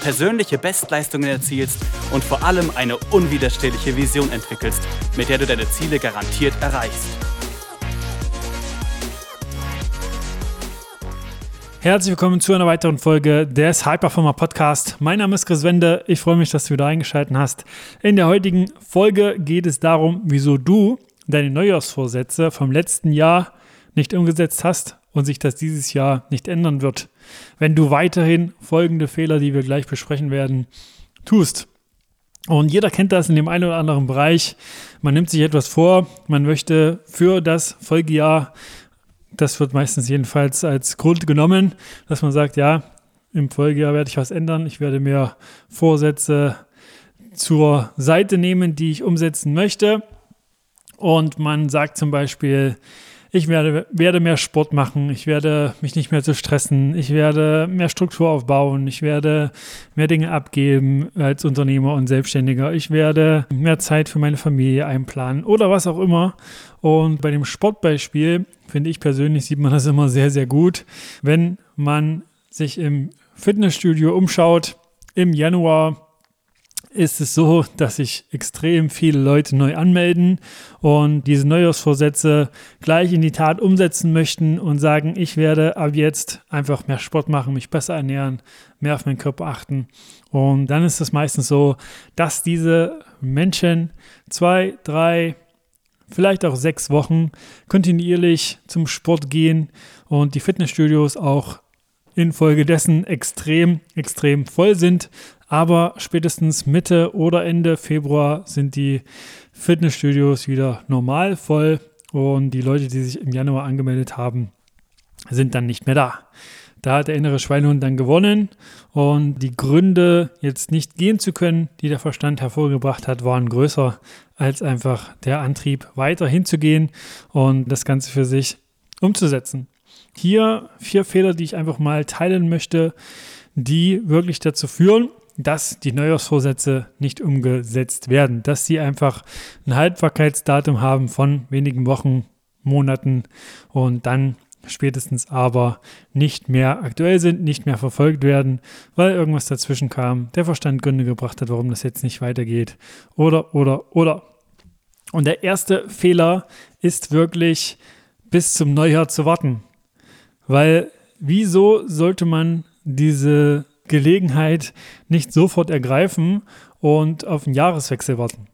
persönliche Bestleistungen erzielst und vor allem eine unwiderstehliche Vision entwickelst, mit der du deine Ziele garantiert erreichst. Herzlich willkommen zu einer weiteren Folge des Hyperformer Podcast. Mein Name ist Chris Wende. Ich freue mich, dass du wieder eingeschaltet hast. In der heutigen Folge geht es darum, wieso du deine Neujahrsvorsätze vom letzten Jahr nicht umgesetzt hast und sich das dieses Jahr nicht ändern wird, wenn du weiterhin folgende Fehler, die wir gleich besprechen werden, tust. Und jeder kennt das in dem einen oder anderen Bereich. Man nimmt sich etwas vor, man möchte für das Folgejahr, das wird meistens jedenfalls als Grund genommen, dass man sagt, ja, im Folgejahr werde ich was ändern, ich werde mir Vorsätze zur Seite nehmen, die ich umsetzen möchte. Und man sagt zum Beispiel, ich werde, werde mehr Sport machen, ich werde mich nicht mehr zu stressen, ich werde mehr Struktur aufbauen, ich werde mehr Dinge abgeben als Unternehmer und Selbstständiger, ich werde mehr Zeit für meine Familie einplanen oder was auch immer. Und bei dem Sportbeispiel finde ich persönlich sieht man das immer sehr, sehr gut, wenn man sich im Fitnessstudio umschaut im Januar ist es so, dass sich extrem viele Leute neu anmelden und diese Neujahrsvorsätze gleich in die Tat umsetzen möchten und sagen, ich werde ab jetzt einfach mehr Sport machen, mich besser ernähren, mehr auf meinen Körper achten. Und dann ist es meistens so, dass diese Menschen zwei, drei, vielleicht auch sechs Wochen kontinuierlich zum Sport gehen und die Fitnessstudios auch infolgedessen extrem, extrem voll sind. Aber spätestens Mitte oder Ende Februar sind die Fitnessstudios wieder normal voll und die Leute, die sich im Januar angemeldet haben, sind dann nicht mehr da. Da hat der innere Schweinehund dann gewonnen und die Gründe, jetzt nicht gehen zu können, die der Verstand hervorgebracht hat, waren größer als einfach der Antrieb, weiter hinzugehen und das Ganze für sich umzusetzen. Hier vier Fehler, die ich einfach mal teilen möchte, die wirklich dazu führen, dass die Neujahrsvorsätze nicht umgesetzt werden, dass sie einfach ein Haltbarkeitsdatum haben von wenigen Wochen, Monaten und dann spätestens aber nicht mehr aktuell sind, nicht mehr verfolgt werden, weil irgendwas dazwischen kam, der Verstand Gründe gebracht hat, warum das jetzt nicht weitergeht oder, oder, oder. Und der erste Fehler ist wirklich bis zum Neujahr zu warten. Weil wieso sollte man diese Gelegenheit nicht sofort ergreifen und auf den Jahreswechsel warten?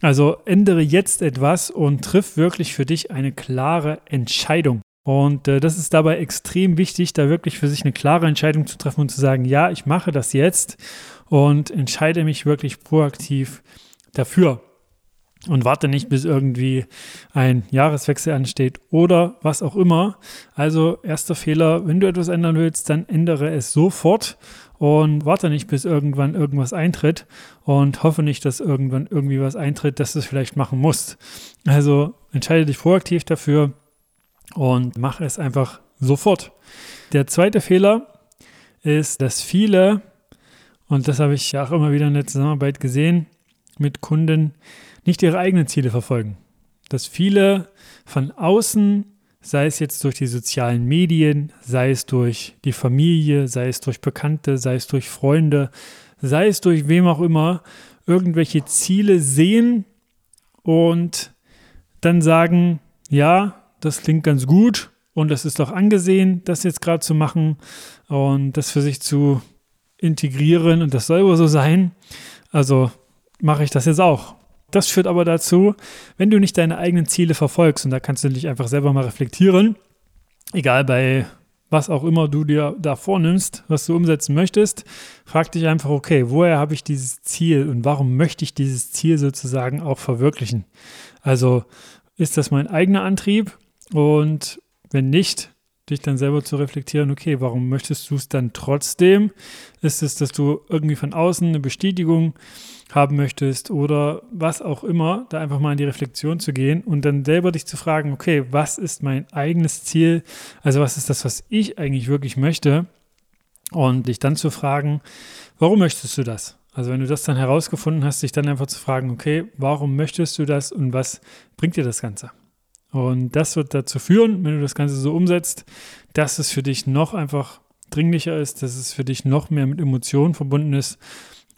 Also ändere jetzt etwas und triff wirklich für dich eine klare Entscheidung. Und äh, das ist dabei extrem wichtig, da wirklich für sich eine klare Entscheidung zu treffen und zu sagen, ja, ich mache das jetzt und entscheide mich wirklich proaktiv dafür und warte nicht, bis irgendwie ein Jahreswechsel ansteht oder was auch immer. Also erster Fehler, wenn du etwas ändern willst, dann ändere es sofort und warte nicht, bis irgendwann irgendwas eintritt und hoffe nicht, dass irgendwann irgendwie was eintritt, dass du es vielleicht machen musst. Also entscheide dich proaktiv dafür und mach es einfach sofort. Der zweite Fehler ist, dass viele, und das habe ich ja auch immer wieder in der Zusammenarbeit gesehen mit Kunden, nicht ihre eigenen Ziele verfolgen. Dass viele von außen, sei es jetzt durch die sozialen Medien, sei es durch die Familie, sei es durch Bekannte, sei es durch Freunde, sei es durch wem auch immer, irgendwelche Ziele sehen und dann sagen, ja, das klingt ganz gut und das ist doch angesehen, das jetzt gerade zu machen und das für sich zu integrieren und das soll wohl so sein. Also mache ich das jetzt auch. Das führt aber dazu, wenn du nicht deine eigenen Ziele verfolgst, und da kannst du dich einfach selber mal reflektieren, egal bei was auch immer du dir da vornimmst, was du umsetzen möchtest, frag dich einfach, okay, woher habe ich dieses Ziel und warum möchte ich dieses Ziel sozusagen auch verwirklichen? Also ist das mein eigener Antrieb? Und wenn nicht, dich dann selber zu reflektieren, okay, warum möchtest du es dann trotzdem? Ist es, dass du irgendwie von außen eine Bestätigung haben möchtest oder was auch immer, da einfach mal in die Reflexion zu gehen und dann selber dich zu fragen, okay, was ist mein eigenes Ziel? Also was ist das, was ich eigentlich wirklich möchte? Und dich dann zu fragen, warum möchtest du das? Also wenn du das dann herausgefunden hast, dich dann einfach zu fragen, okay, warum möchtest du das und was bringt dir das Ganze? Und das wird dazu führen, wenn du das Ganze so umsetzt, dass es für dich noch einfach dringlicher ist, dass es für dich noch mehr mit Emotionen verbunden ist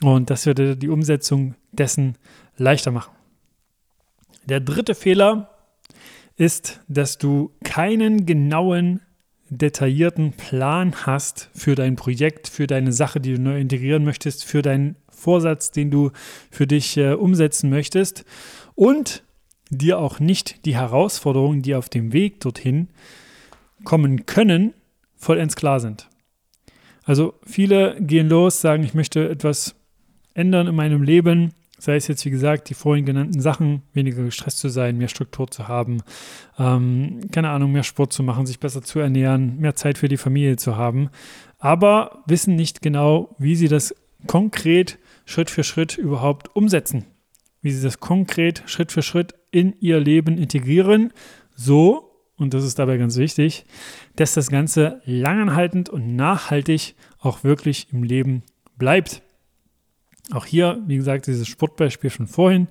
und das wird die Umsetzung dessen leichter machen. Der dritte Fehler ist, dass du keinen genauen, detaillierten Plan hast für dein Projekt, für deine Sache, die du neu integrieren möchtest, für deinen Vorsatz, den du für dich äh, umsetzen möchtest und dir auch nicht die Herausforderungen, die auf dem Weg dorthin kommen können, vollends klar sind. Also viele gehen los, sagen, ich möchte etwas ändern in meinem Leben, sei es jetzt wie gesagt die vorhin genannten Sachen, weniger gestresst zu sein, mehr Struktur zu haben, ähm, keine Ahnung, mehr Sport zu machen, sich besser zu ernähren, mehr Zeit für die Familie zu haben, aber wissen nicht genau, wie sie das konkret Schritt für Schritt überhaupt umsetzen, wie sie das konkret Schritt für Schritt in ihr Leben integrieren, so, und das ist dabei ganz wichtig, dass das Ganze langanhaltend und nachhaltig auch wirklich im Leben bleibt. Auch hier, wie gesagt, dieses Sportbeispiel von vorhin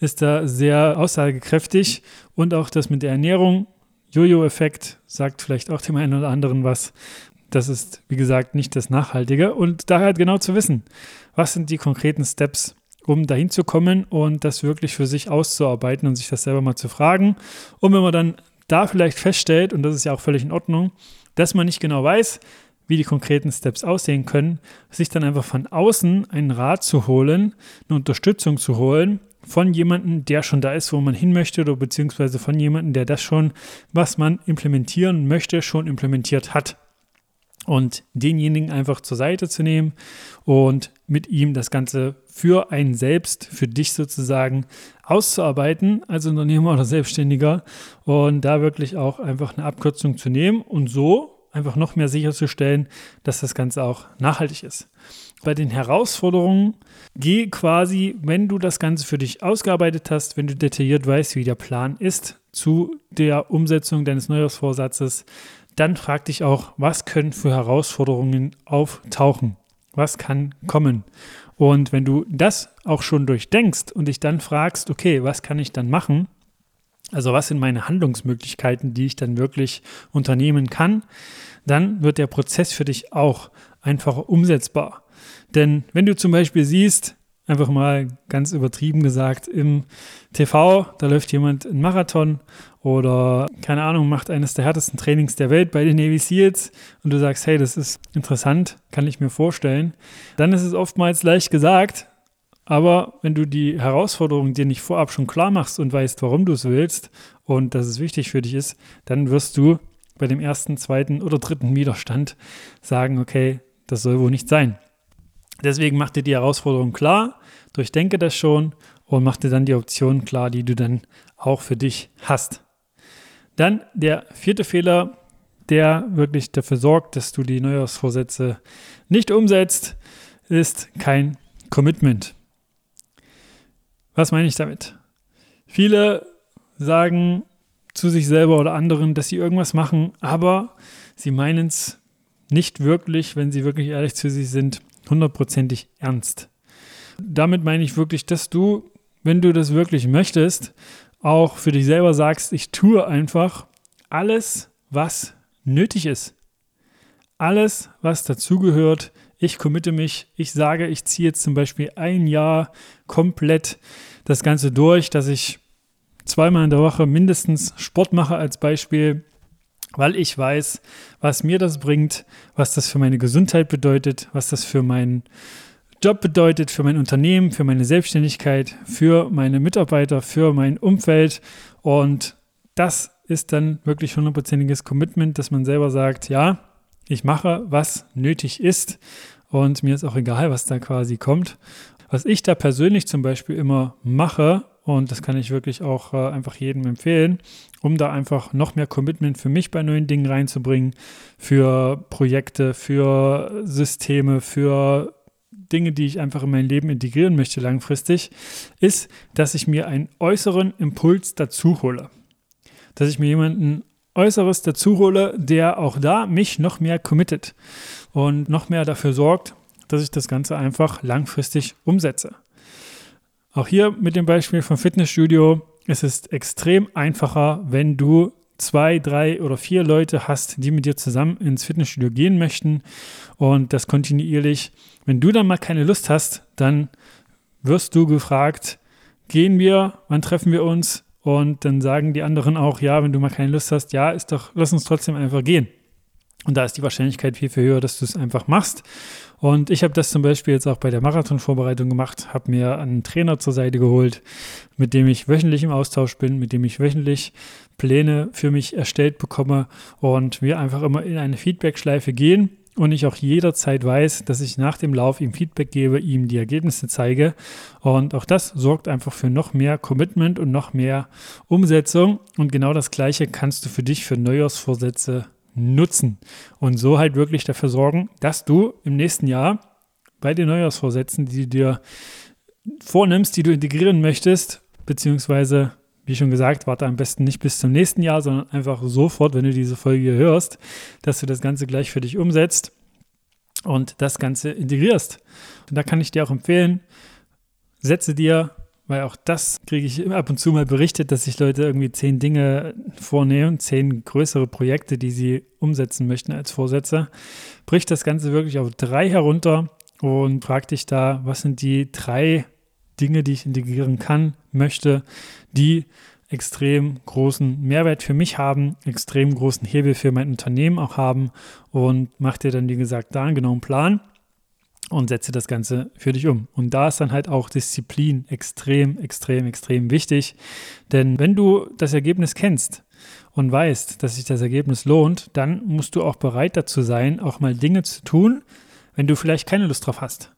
ist da sehr aussagekräftig und auch das mit der Ernährung, Jojo-Effekt, sagt vielleicht auch dem einen oder anderen was. Das ist, wie gesagt, nicht das Nachhaltige und daher halt genau zu wissen, was sind die konkreten Steps, um dahin zu kommen und das wirklich für sich auszuarbeiten und sich das selber mal zu fragen. Und wenn man dann da vielleicht feststellt, und das ist ja auch völlig in Ordnung, dass man nicht genau weiß, wie die konkreten Steps aussehen können, sich dann einfach von außen einen Rat zu holen, eine Unterstützung zu holen von jemandem, der schon da ist, wo man hin möchte, oder beziehungsweise von jemandem, der das schon, was man implementieren möchte, schon implementiert hat. Und denjenigen einfach zur Seite zu nehmen und mit ihm das Ganze für einen selbst, für dich sozusagen auszuarbeiten als Unternehmer oder Selbstständiger und da wirklich auch einfach eine Abkürzung zu nehmen und so einfach noch mehr sicherzustellen, dass das Ganze auch nachhaltig ist. Bei den Herausforderungen geh quasi, wenn du das Ganze für dich ausgearbeitet hast, wenn du detailliert weißt, wie der Plan ist zu der Umsetzung deines Neujahrsvorsatzes, dann frag dich auch, was können für Herausforderungen auftauchen? Was kann kommen? Und wenn du das auch schon durchdenkst und dich dann fragst, okay, was kann ich dann machen? Also was sind meine Handlungsmöglichkeiten, die ich dann wirklich unternehmen kann? Dann wird der Prozess für dich auch einfacher umsetzbar. Denn wenn du zum Beispiel siehst, einfach mal ganz übertrieben gesagt, im TV, da läuft jemand einen Marathon oder, keine Ahnung, macht eines der härtesten Trainings der Welt bei den Navy Seals und du sagst, hey, das ist interessant, kann ich mir vorstellen, dann ist es oftmals leicht gesagt, aber wenn du die Herausforderung dir nicht vorab schon klar machst und weißt, warum du es willst und dass es wichtig für dich ist, dann wirst du bei dem ersten, zweiten oder dritten Widerstand sagen, okay, das soll wohl nicht sein. Deswegen mach dir die Herausforderung klar, durchdenke das schon und mach dir dann die Optionen klar, die du dann auch für dich hast. Dann der vierte Fehler, der wirklich dafür sorgt, dass du die Neujahrsvorsätze nicht umsetzt, ist kein Commitment. Was meine ich damit? Viele sagen zu sich selber oder anderen, dass sie irgendwas machen, aber sie meinen es nicht wirklich, wenn sie wirklich ehrlich zu sich sind, hundertprozentig ernst. Damit meine ich wirklich, dass du, wenn du das wirklich möchtest, auch für dich selber sagst, ich tue einfach alles, was nötig ist. Alles, was dazugehört, ich committe mich, ich sage, ich ziehe jetzt zum Beispiel ein Jahr komplett das Ganze durch, dass ich zweimal in der Woche mindestens Sport mache als Beispiel, weil ich weiß, was mir das bringt, was das für meine Gesundheit bedeutet, was das für meinen Job bedeutet, für mein Unternehmen, für meine Selbstständigkeit, für meine Mitarbeiter, für mein Umfeld. Und das ist dann wirklich hundertprozentiges Commitment, dass man selber sagt, ja, ich mache, was nötig ist und mir ist auch egal, was da quasi kommt. Was ich da persönlich zum Beispiel immer mache und das kann ich wirklich auch äh, einfach jedem empfehlen, um da einfach noch mehr Commitment für mich bei neuen Dingen reinzubringen, für Projekte, für Systeme, für Dinge, die ich einfach in mein Leben integrieren möchte langfristig, ist, dass ich mir einen äußeren Impuls dazu hole. Dass ich mir jemanden Äußeres dazu hole, der auch da mich noch mehr committet und noch mehr dafür sorgt, dass ich das Ganze einfach langfristig umsetze. Auch hier mit dem Beispiel vom Fitnessstudio, es ist extrem einfacher, wenn du zwei, drei oder vier Leute hast, die mit dir zusammen ins Fitnessstudio gehen möchten und das kontinuierlich. Wenn du dann mal keine Lust hast, dann wirst du gefragt, gehen wir, wann treffen wir uns? Und dann sagen die anderen auch, ja, wenn du mal keine Lust hast, ja, ist doch, lass uns trotzdem einfach gehen. Und da ist die Wahrscheinlichkeit viel, viel höher, dass du es einfach machst. Und ich habe das zum Beispiel jetzt auch bei der Marathonvorbereitung gemacht, habe mir einen Trainer zur Seite geholt, mit dem ich wöchentlich im Austausch bin, mit dem ich wöchentlich Pläne für mich erstellt bekomme und wir einfach immer in eine Feedback-Schleife gehen und ich auch jederzeit weiß, dass ich nach dem Lauf ihm Feedback gebe, ihm die Ergebnisse zeige. Und auch das sorgt einfach für noch mehr Commitment und noch mehr Umsetzung. Und genau das Gleiche kannst du für dich für Neujahrsvorsätze nutzen und so halt wirklich dafür sorgen, dass du im nächsten Jahr bei den Neujahrsvorsätzen, die du dir vornimmst, die du integrieren möchtest, beziehungsweise wie schon gesagt, warte am besten nicht bis zum nächsten Jahr, sondern einfach sofort, wenn du diese Folge hörst, dass du das Ganze gleich für dich umsetzt und das Ganze integrierst. Und da kann ich dir auch empfehlen, setze dir, weil auch das kriege ich ab und zu mal berichtet, dass sich Leute irgendwie zehn Dinge vornehmen, zehn größere Projekte, die sie umsetzen möchten als Vorsätze. Brich das Ganze wirklich auf drei herunter und frag dich da, was sind die drei Dinge, die ich integrieren kann, möchte, die extrem großen Mehrwert für mich haben, extrem großen Hebel für mein Unternehmen auch haben und mach dir dann, wie gesagt, da einen genauen Plan und setze das Ganze für dich um. Und da ist dann halt auch Disziplin extrem, extrem, extrem wichtig. Denn wenn du das Ergebnis kennst und weißt, dass sich das Ergebnis lohnt, dann musst du auch bereit dazu sein, auch mal Dinge zu tun, wenn du vielleicht keine Lust drauf hast.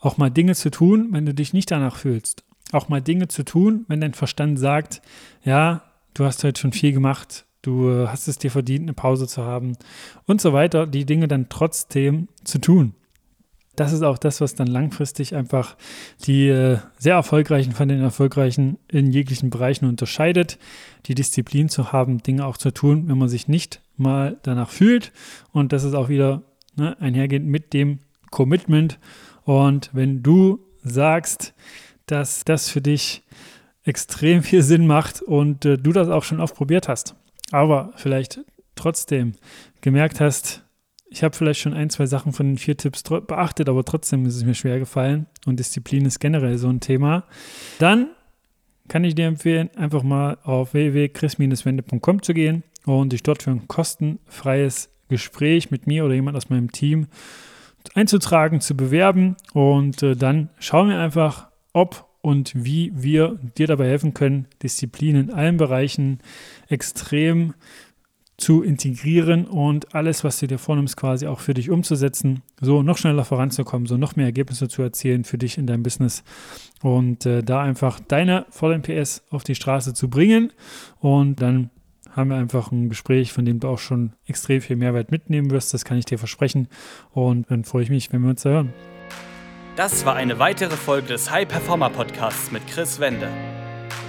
Auch mal Dinge zu tun, wenn du dich nicht danach fühlst. Auch mal Dinge zu tun, wenn dein Verstand sagt, ja, du hast heute schon viel gemacht, du hast es dir verdient, eine Pause zu haben und so weiter, die Dinge dann trotzdem zu tun. Das ist auch das, was dann langfristig einfach die äh, sehr erfolgreichen von den erfolgreichen in jeglichen Bereichen unterscheidet, die Disziplin zu haben, Dinge auch zu tun, wenn man sich nicht mal danach fühlt. Und das ist auch wieder ne, einhergehend mit dem Commitment und wenn du sagst, dass das für dich extrem viel Sinn macht und äh, du das auch schon oft probiert hast, aber vielleicht trotzdem gemerkt hast, ich habe vielleicht schon ein, zwei Sachen von den vier Tipps beachtet, aber trotzdem ist es mir schwer gefallen und Disziplin ist generell so ein Thema, dann kann ich dir empfehlen, einfach mal auf www.chris-wende.com zu gehen und dich dort für ein kostenfreies Gespräch mit mir oder jemand aus meinem Team einzutragen, zu bewerben. Und äh, dann schauen wir einfach, ob und wie wir dir dabei helfen können, Disziplin in allen Bereichen extrem zu integrieren und alles, was du dir vornimmst, quasi auch für dich umzusetzen, so noch schneller voranzukommen, so noch mehr Ergebnisse zu erzielen für dich in deinem Business und äh, da einfach deine vollen PS auf die Straße zu bringen und dann haben wir einfach ein Gespräch, von dem du auch schon extrem viel Mehrwert mitnehmen wirst. Das kann ich dir versprechen. Und dann freue ich mich, wenn wir uns da hören. Das war eine weitere Folge des High Performer Podcasts mit Chris Wende.